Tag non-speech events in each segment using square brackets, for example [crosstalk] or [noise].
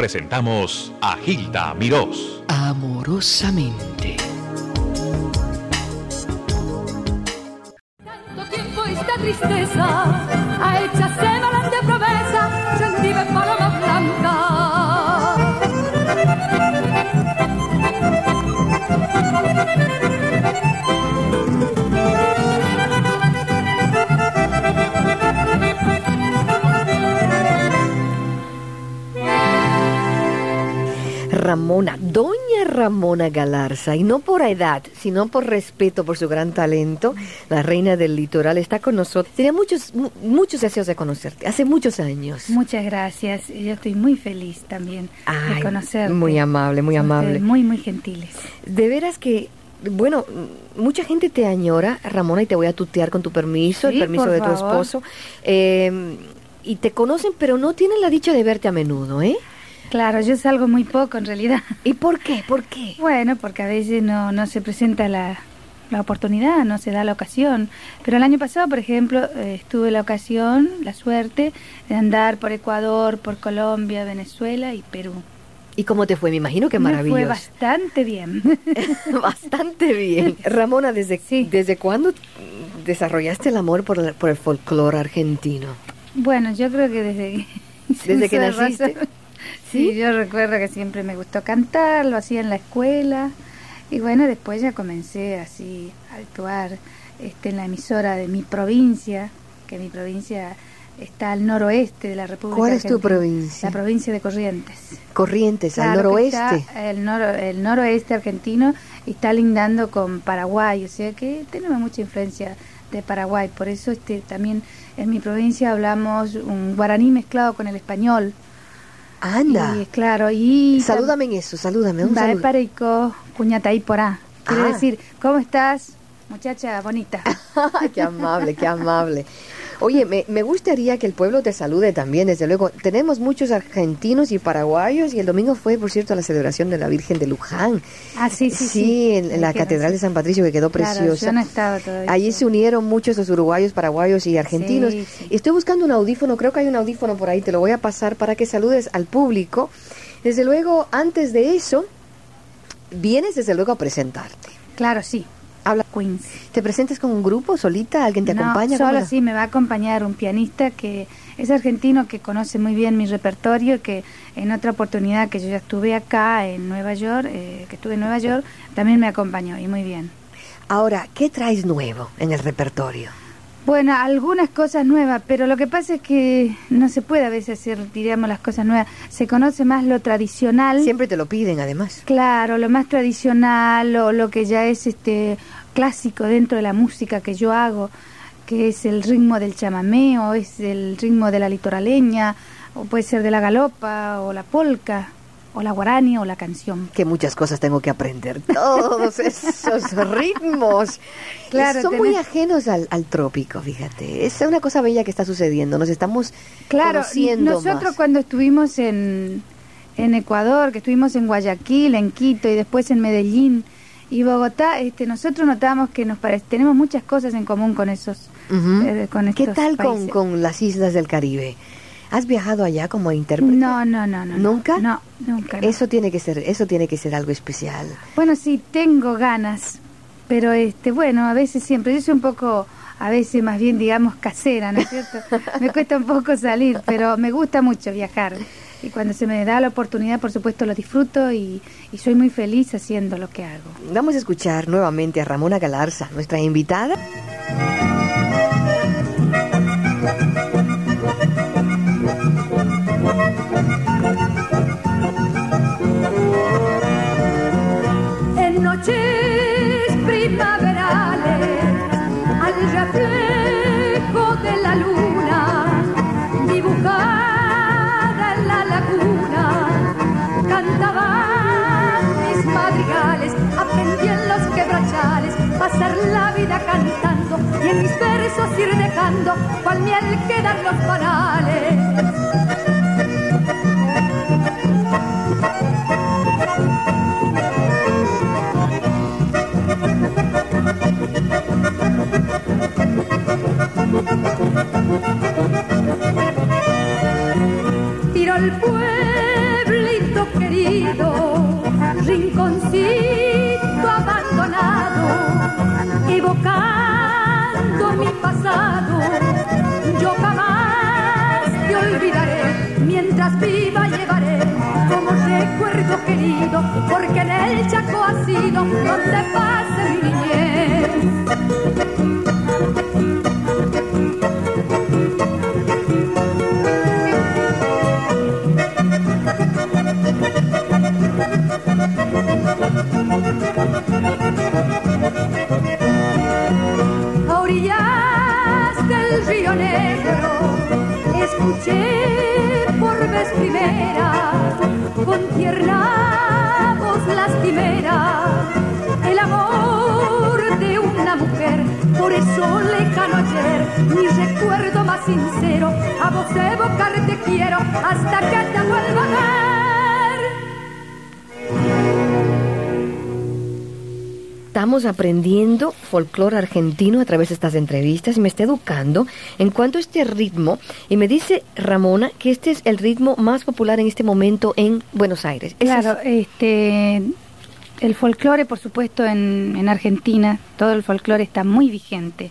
presentamos a Gilda Mirós. Amorosamente. Tanto tiempo esta tristeza Ramona, doña Ramona Galarza, y no por edad, sino por respeto por su gran talento, la reina del litoral está con nosotros. Tenía muchos, mu- muchos deseos de conocerte, hace muchos años. Muchas gracias. Yo estoy muy feliz también Ay, de conocerte. muy amable, muy amable. Muy, muy gentiles. De veras que, bueno, mucha gente te añora, Ramona, y te voy a tutear con tu permiso, el permiso de tu favor. esposo. eh, y te conocen, pero no tienen la dicha de verte a menudo, ¿eh? Claro, yo salgo muy poco en realidad. ¿Y por qué? ¿Por qué? Bueno, porque a veces no, no se presenta la, la oportunidad, no se da la ocasión. Pero el año pasado, por ejemplo, eh, tuve la ocasión, la suerte de andar por Ecuador, por Colombia, Venezuela y Perú. ¿Y cómo te fue? Me imagino que Me maravilloso. fue bastante bien. [laughs] Bastante bien. Ramona, ¿desde, Sí. ¿desde cuándo desarrollaste el amor por, la- por el folclore argentino? bueno, yo creo que desde. [laughs] ¿Desde que naciste? razón. Sí, yo recuerdo que siempre me gustó cantar, lo hacía en la escuela y bueno, después ya comencé así a actuar este, en la emisora de mi provincia, que mi provincia está al noroeste de la República ¿Cuál es tu provincia? La provincia de Corrientes. Corrientes, al Claro noroeste. el, noro- el noroeste argentino y está lindando con Paraguay, o sea que tenemos mucha influencia de Paraguay, por eso este también en mi provincia hablamos un guaraní mezclado con el español. Anda. Y claro, y Salúdame en eso, salúdame. Un saludo. cuñataí porá. Quiere Ah. decir, ¿cómo estás, muchacha bonita? [laughs] qué amable, qué amable. Oye, me, me gustaría que el pueblo te salude también, desde luego. Tenemos muchos argentinos y paraguayos y el domingo fue, por cierto, la celebración de la Virgen de Luján. Ah, sí, sí, sí. en, en la Catedral de. San Patricio que quedó Claro, preciosa. yo no estaba todavía. Allí se unieron muchos los uruguayos, paraguayos y argentinos. Sí. Estoy buscando un audífono, creo que hay un audífono por ahí, te lo voy a pasar para que saludes al público. Desde luego, antes de eso, vienes desde luego a presentarte. Claro, sí. Habla, Queens. ¿Te presentes con un grupo, solita? ¿Alguien te no, acompaña? ¿Cómo Solo sí me va a acompañar un pianista que es argentino, que conoce muy bien mi repertorio, que en otra oportunidad que yo ya estuve acá en Nueva York, eh, que estuve en Nueva York, también me acompañó y muy bien. Ahora, ¿qué traes nuevo en el repertorio? Bueno, algunas cosas nuevas, pero lo que pasa es que no se puede a veces hacer, diríamos, las cosas nuevas. Se conoce más lo tradicional. Siempre te lo piden, además. Claro, lo más tradicional o lo que ya es este clásico dentro de la música que yo hago, que es el ritmo del chamamé o es el ritmo de la litoraleña o puede ser de la galopa o la polca o la guarani o la canción. Que muchas cosas tengo que aprender. Todos esos [laughs] ritmos. Claro, Son muy ajenos al, al trópico, fíjate. Es una cosa bella que está sucediendo. Nos estamos Claro, conociendo nosotros más. cuando estuvimos en, en Ecuador, que estuvimos en Guayaquil, en Quito y después en Medellín y Bogotá, este, nosotros notamos que nos parece, tenemos muchas cosas en común con esos, eh, con ¿Qué estos tal con, con las islas del Caribe? ¿Has viajado allá como intérprete? No, no, no, no. ¿Nunca? No, nunca. no. Eso tiene que ser, eso tiene que ser algo especial. Bueno, sí, tengo ganas, pero este, bueno, a veces siempre, yo soy un poco, a veces más bien, digamos, casera, ¿no es cierto? me cuesta un poco salir, pero me gusta mucho viajar. Y cuando se me da la oportunidad, por supuesto, lo disfruto y, y soy muy feliz haciendo lo que hago. Vamos a escuchar nuevamente a Ramona Galarza, nuestra invitada. La vida cantando y en mis versos ir dejando cual miel quedan los panales. Porque en el Chaco ha sido donde pasa mi recuerdo más sincero a vos evocarte quiero hasta que te vuelva a ver Estamos aprendiendo folclore argentino a través de estas entrevistas y me está educando en cuanto a este ritmo. Y me dice Ramona que este es el ritmo más popular en este momento en Buenos Aires. ¿Es Claro, este, el folclore, por supuesto, en, en Argentina, todo el folclore está muy vigente,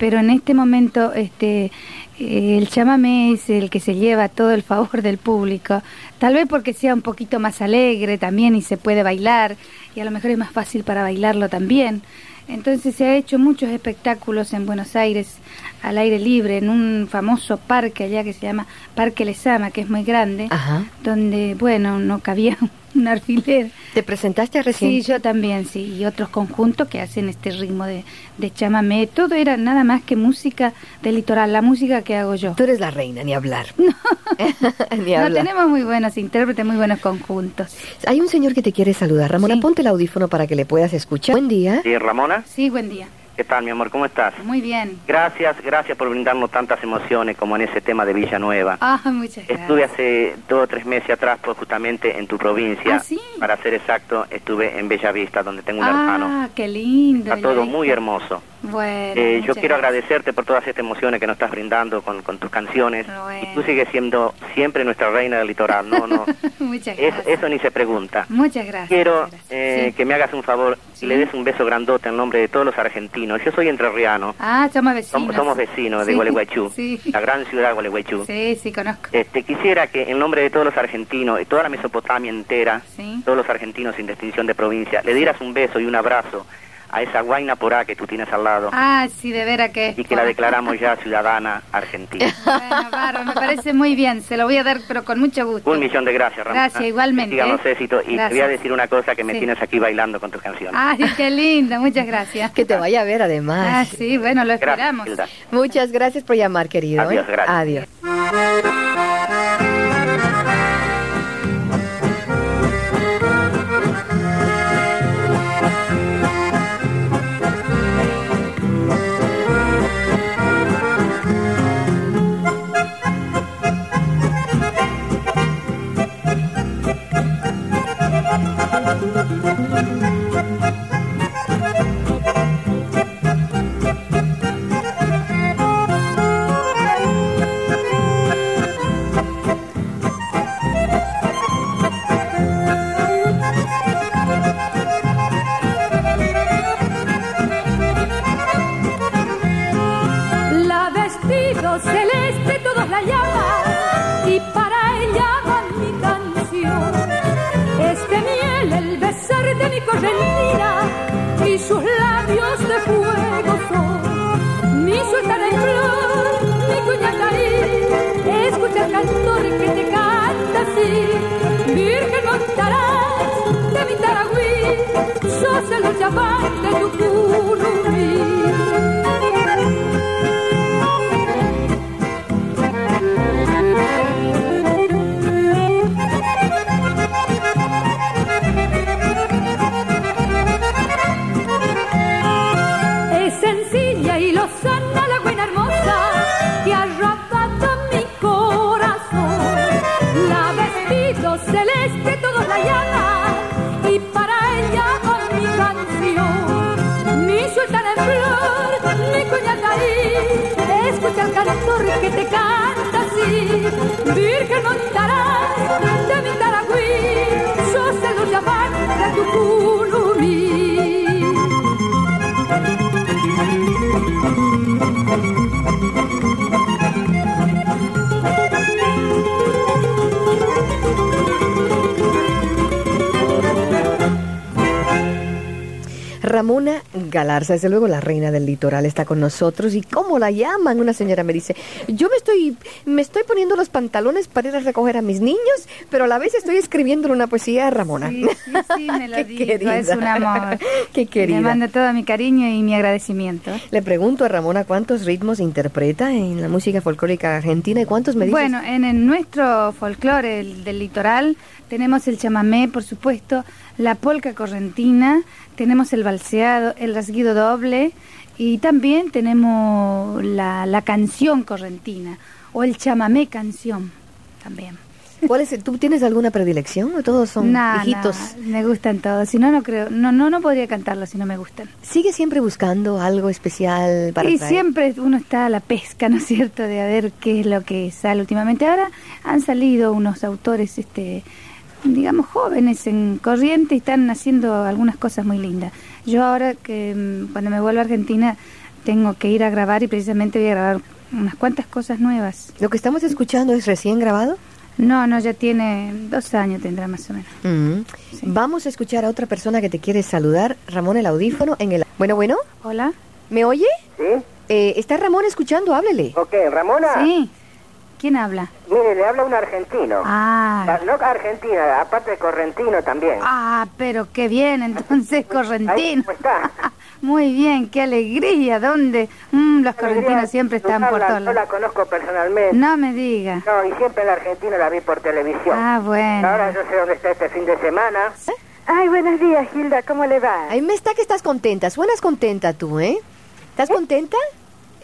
pero en este momento este, eh, el chamamé es el que se lleva todo el favor del público, tal vez porque sea un poquito más alegre también y se puede bailar, y a lo mejor es más fácil para bailarlo también. Entonces se ha hecho muchos espectáculos en Buenos Aires al aire libre, en un famoso parque allá que se llama Parque Lesama, que es muy grande, Ajá. donde, bueno, no cabía [laughs] un alfiler. ¿Te presentaste recién? Sí, yo también, sí, y otros conjuntos que hacen este ritmo de, de chamamé. Todo era nada más que música del litoral, la música que hago yo. Tú eres la reina, ni hablar. [laughs] [laughs] ni No, hablar. tenemos muy buenos intérpretes, muy buenos conjuntos. Hay un señor que te quiere saludar. Ramona, Sí. ponte el audífono para que le puedas escuchar. Buen día. Sí, Ramona, Sí, buen día. ¿Qué tal, mi amor? ¿Cómo estás? Muy bien. Gracias, gracias por brindarnos tantas emociones como en ese tema de Villanueva. Ah, muchas gracias. Estuve hace dos o tres meses atrás, pues justamente en tu provincia. Ah, ¿sí? Para ser exacto, estuve en Bellavista, donde tengo un hermano. Ah, qué lindo. Está todo muy hermoso. Bueno, Eh, yo quiero gracias. agradecerte por todas estas emociones que nos estás brindando con, con tus canciones. Bueno. Y tú sigues siendo siempre nuestra reina del litoral. No, no. [laughs] muchas Es- gracias. eso ni se pregunta. Muchas gracias. Quiero gracias. eh, Sí. que me hagas un favor Sí. y le des un beso grandote en nombre de todos los argentinos. Yo soy entrerriano. Ah, somos vecinos. Somos, somos vecinos de Gualeguaychú, Sí. la gran ciudad de Gualeguaychú. sí, sí, conozco. Este, quisiera que en nombre de todos los argentinos y toda la Mesopotamia entera, todos los argentinos sin distinción de provincia, le dieras un beso y un abrazo a esa guaina porá que tú tienes al lado Ah, sí, de veras que... y que la [laughs] declaramos ya ciudadana argentina. Bueno, bárbaro, me parece muy bien. Se lo voy a dar, pero con mucho gusto. Un millón de gracias, Ramona. Gracias, igualmente, Que sigan los éxitos. Y te voy a decir una cosa que me Sí. tienes aquí bailando con tus canciones. Ay, qué lindo, muchas gracias. Que te vaya a ver además. Ah, sí, bueno, lo esperamos. Muchas gracias por llamar, querido. Adiós, ¿eh? gracias. Adiós. Mi sultana en flor, mi cuñatarí, escucha el cantor que te canta así. Virgen montarás de mi taragüí, sos el chabán de tu. Ramona Galarza, desde luego la reina del litoral, está con nosotros. ¿Y cómo la llaman? Una señora me dice, yo me estoy, me estoy poniendo los pantalones para ir a recoger a mis niños, pero a la vez estoy escribiendo una poesía a Ramona. Sí, sí, sí, [laughs] me lo Qué querida. es un amor. [laughs] Qué querida. Le mando todo mi cariño y mi agradecimiento. Le pregunto a Ramona cuántos ritmos interpreta en la música folclórica argentina y cuántos me dices. Bueno, en el nuestro folclore el del litoral tenemos el chamamé, por supuesto, la polca correntina, tenemos el balseado, el rasguido doble y también tenemos la, la canción correntina o el chamamé canción también. ¿Cuál es, el- ¿Tú tienes alguna predilección o todos son Nah, hijitos? nah, me gustan todos, si no, no creo, no, no, no podría cantarlo si no me gustan. ¿Sigue siempre buscando algo especial para y traer? siempre uno está a la pesca, ¿no es cierto?, de a ver qué es lo que sale últimamente. Ahora han salido unos autores, este, digamos, jóvenes en corriente y están haciendo algunas cosas muy lindas. Yo ahora que mm, cuando me vuelvo a Argentina tengo que ir a grabar y precisamente voy a grabar unas cuantas cosas nuevas. ¿Lo que estamos escuchando es recién grabado? No, no, ya tiene dos años tendrá más o menos. Mm. Vamos a escuchar a otra persona que te quiere saludar. Ramón, el audífono en el... Bueno, bueno, Hola. ¿me oye? ¿Sí? Eh, ¿Está Ramón escuchando? Háblele. Ok, Ramona. Sí. ¿Quién habla? Mire, le habla un argentino. Ah. Ah, No argentina, aparte de correntino también. Ah, pero qué bien, entonces [laughs] Ahí, correntino. ¿Cómo está? [laughs] Muy bien, qué alegría. ¿Dónde? Mm, los correntinos siempre están por todos No lados. la conozco personalmente. No me diga. No, y siempre en la Argentina la vi por televisión. Ah, bueno. Ahora yo sé dónde está este fin de semana. Ay, buenos días, Hilda, ¿cómo le va? Ahí me está que estás contenta. Suenas contenta tú, ¿eh? ¿Estás contenta?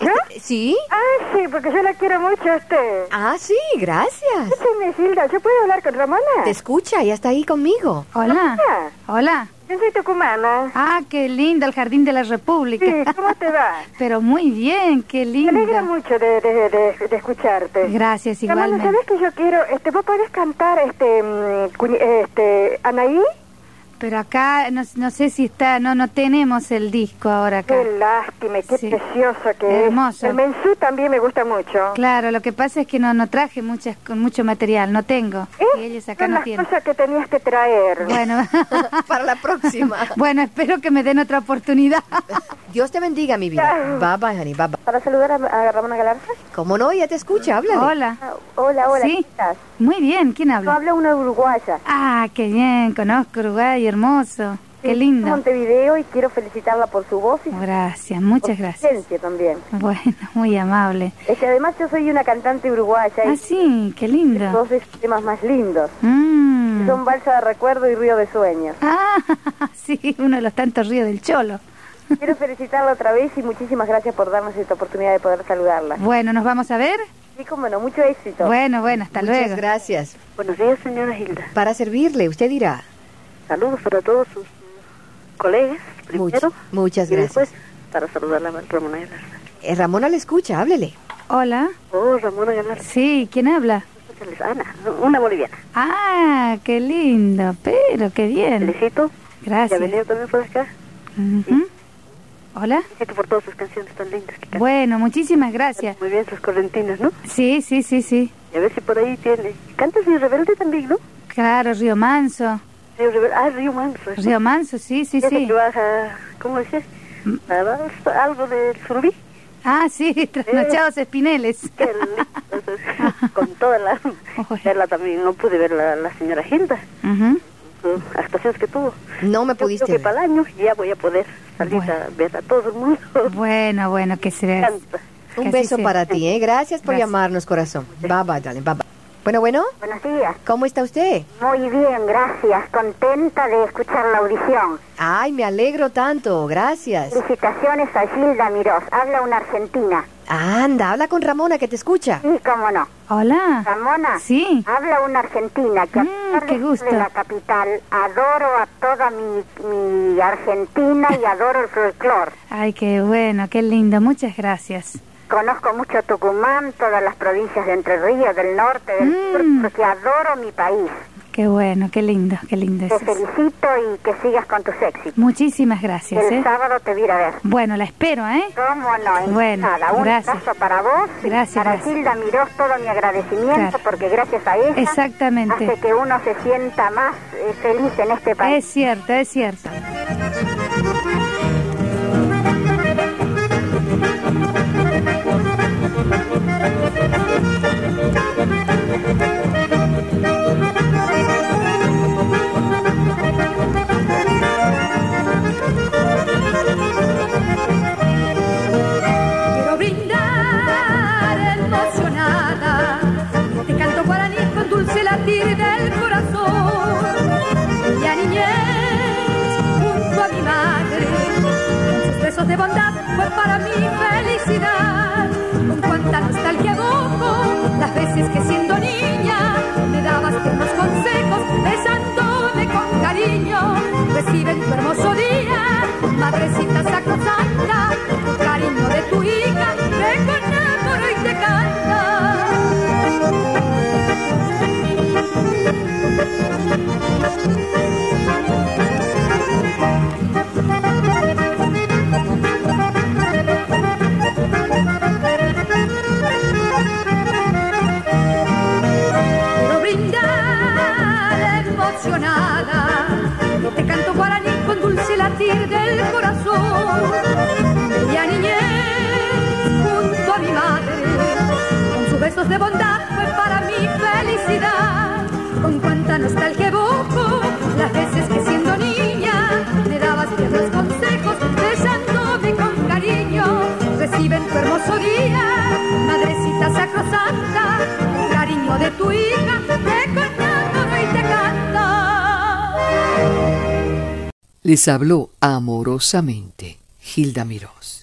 Este- ¿Sí? Ah, sí, porque yo la quiero mucho a usted. Ah, sí, gracias. Escúcheme, Hilda, ¿yo puedo hablar con Ramona? Te escucha, ya está ahí conmigo. Hola. Ah. Hola. Yo soy tucumana. Ah, qué lindo el Jardín de la República. Sí, ¿cómo te va? [laughs] Pero muy bien, qué Me alegra lindo. mucho de, de, de- de escucharte. Gracias, Ramona, igualmente. ¿sabes que yo quiero? Este, ¿Vos podés cantar, este, mm, este, Anaí? Pero acá no, no sé si está, no no tenemos el disco ahora acá. Qué lástima, qué Sí. precioso que Hermoso. es. El mensú también me gusta mucho. Claro, lo que pasa es que no no traje muchas con mucho material, no tengo. ¿Eh? Y ellos acá Son no las tienen. cosas que tenías que traer. Bueno. [laughs] Para la próxima. [laughs] bueno, espero que me den otra oportunidad. [laughs] Dios te bendiga, mi vida. Bye bye, honey, bye bye. Para saludar a, a Ramona Galarza. ¿Cómo no? Ya te escucha, háblale. Hola. Ah, hola, hola, Sí. ¿cómo estás? Muy bien, ¿quién Yo habla? hablo una uruguaya. Ah, qué bien, conozco Uruguay, hermoso. Qué lindo. Montevideo y quiero felicitarla por su voz y su Gracias, muchas gracias. también. [laughs] Bueno, muy amable. Es que además yo soy una cantante uruguaya Ah, y sí, qué lindo. dos de sus temas más lindos. Mm. Son Balsa de Recuerdo y Río de Sueños. Ah, [laughs] sí, uno de los tantos ríos del Cholo. Quiero felicitarla otra vez y muchísimas gracias por darnos esta oportunidad de poder saludarla. Bueno, ¿nos vamos a ver? Sí, como no, mucho éxito. Bueno, bueno, hasta Muchas luego. gracias. Buenos días, señora Hilda. Para servirle, usted dirá. Saludos para todos sus colegas, Much- muchas y gracias. después para saludar a Ramona Galarza. Eh, Ramona le escucha, háblele. Hola. Oh, Ramona Galarza. Sí, ¿quién habla? Ana, una boliviana. Ah, qué lindo, pero qué bien. Felicito. ¿Ya Gracias. venido también por acá? Hola. Felicito por todas sus canciones tan lindas que. Bueno, muchísimas gracias. Muy bien, sus correntinas, ¿no? Sí, sí, sí, sí. Y a ver si por ahí tiene. Cantas Río Rebelde también, ¿no? Claro, Río Manso. Río Rebelde. Ah, Río Manso. Río Manso, sí, sí, Ese sí. Mm. que baja, ¿cómo dices? La balsa, Algo del surubí. Ah, sí, [laughs] trasnochados espineles. Qué lindo. [laughs] Con toda la... Verla también, no pude ver la, la señora Hilda. Ujú. sus actuaciones que tuvo. No me Yo pudiste creo que ver. para el año ya voy a poder salir Bueno. a ver a todo el mundo. Bueno, bueno, que se Me vea. encanta. Un Que beso sea. para ti, ¿eh? Gracias por Gracias. llamarnos, corazón. Bye bye, darling, bye bye. Bueno, bueno, Buenos días. ¿cómo está usted? Muy bien, gracias. Contenta de escuchar la audición. Ay, me alegro tanto, gracias. Felicitaciones a Gilda Mirós. Habla una argentina. Anda, habla con Ramona que te escucha. Sí, cómo no. Hola. Ramona. Sí. Habla una argentina que a Mm, qué gusto. de la capital adoro a toda mi, mi Argentina y adoro el folclore. Ay, qué bueno, qué lindo. Muchas gracias. Conozco mucho Tucumán, todas las provincias de Entre Ríos, del norte, del Mm. sur, porque adoro mi país. Qué bueno, qué lindo, qué lindo Te eso. felicito y que sigas con tus éxitos. Muchísimas gracias, El ¿eh? sábado te voy a ver. Bueno, la espero, ¿eh? ¿Cómo no? Bueno, Nada, un gracias. abrazo para vos. Gracias, Para gracias. Hilda Mirós, todo mi agradecimiento, Claro. porque gracias a ella Exactamente. hace que uno se sienta más eh, feliz en este país. Es cierto, es cierto. De bondad fue para mi felicidad. Con cuánta nostalgia evoco las veces que siendo niña me dabas tiernos consejos, besándome con cariño. Reciben tu hermoso día, madrecita sacrosanta, cariño de tu hija, que con amor hoy te canta. Les habló amorosamente Gilda Mirós.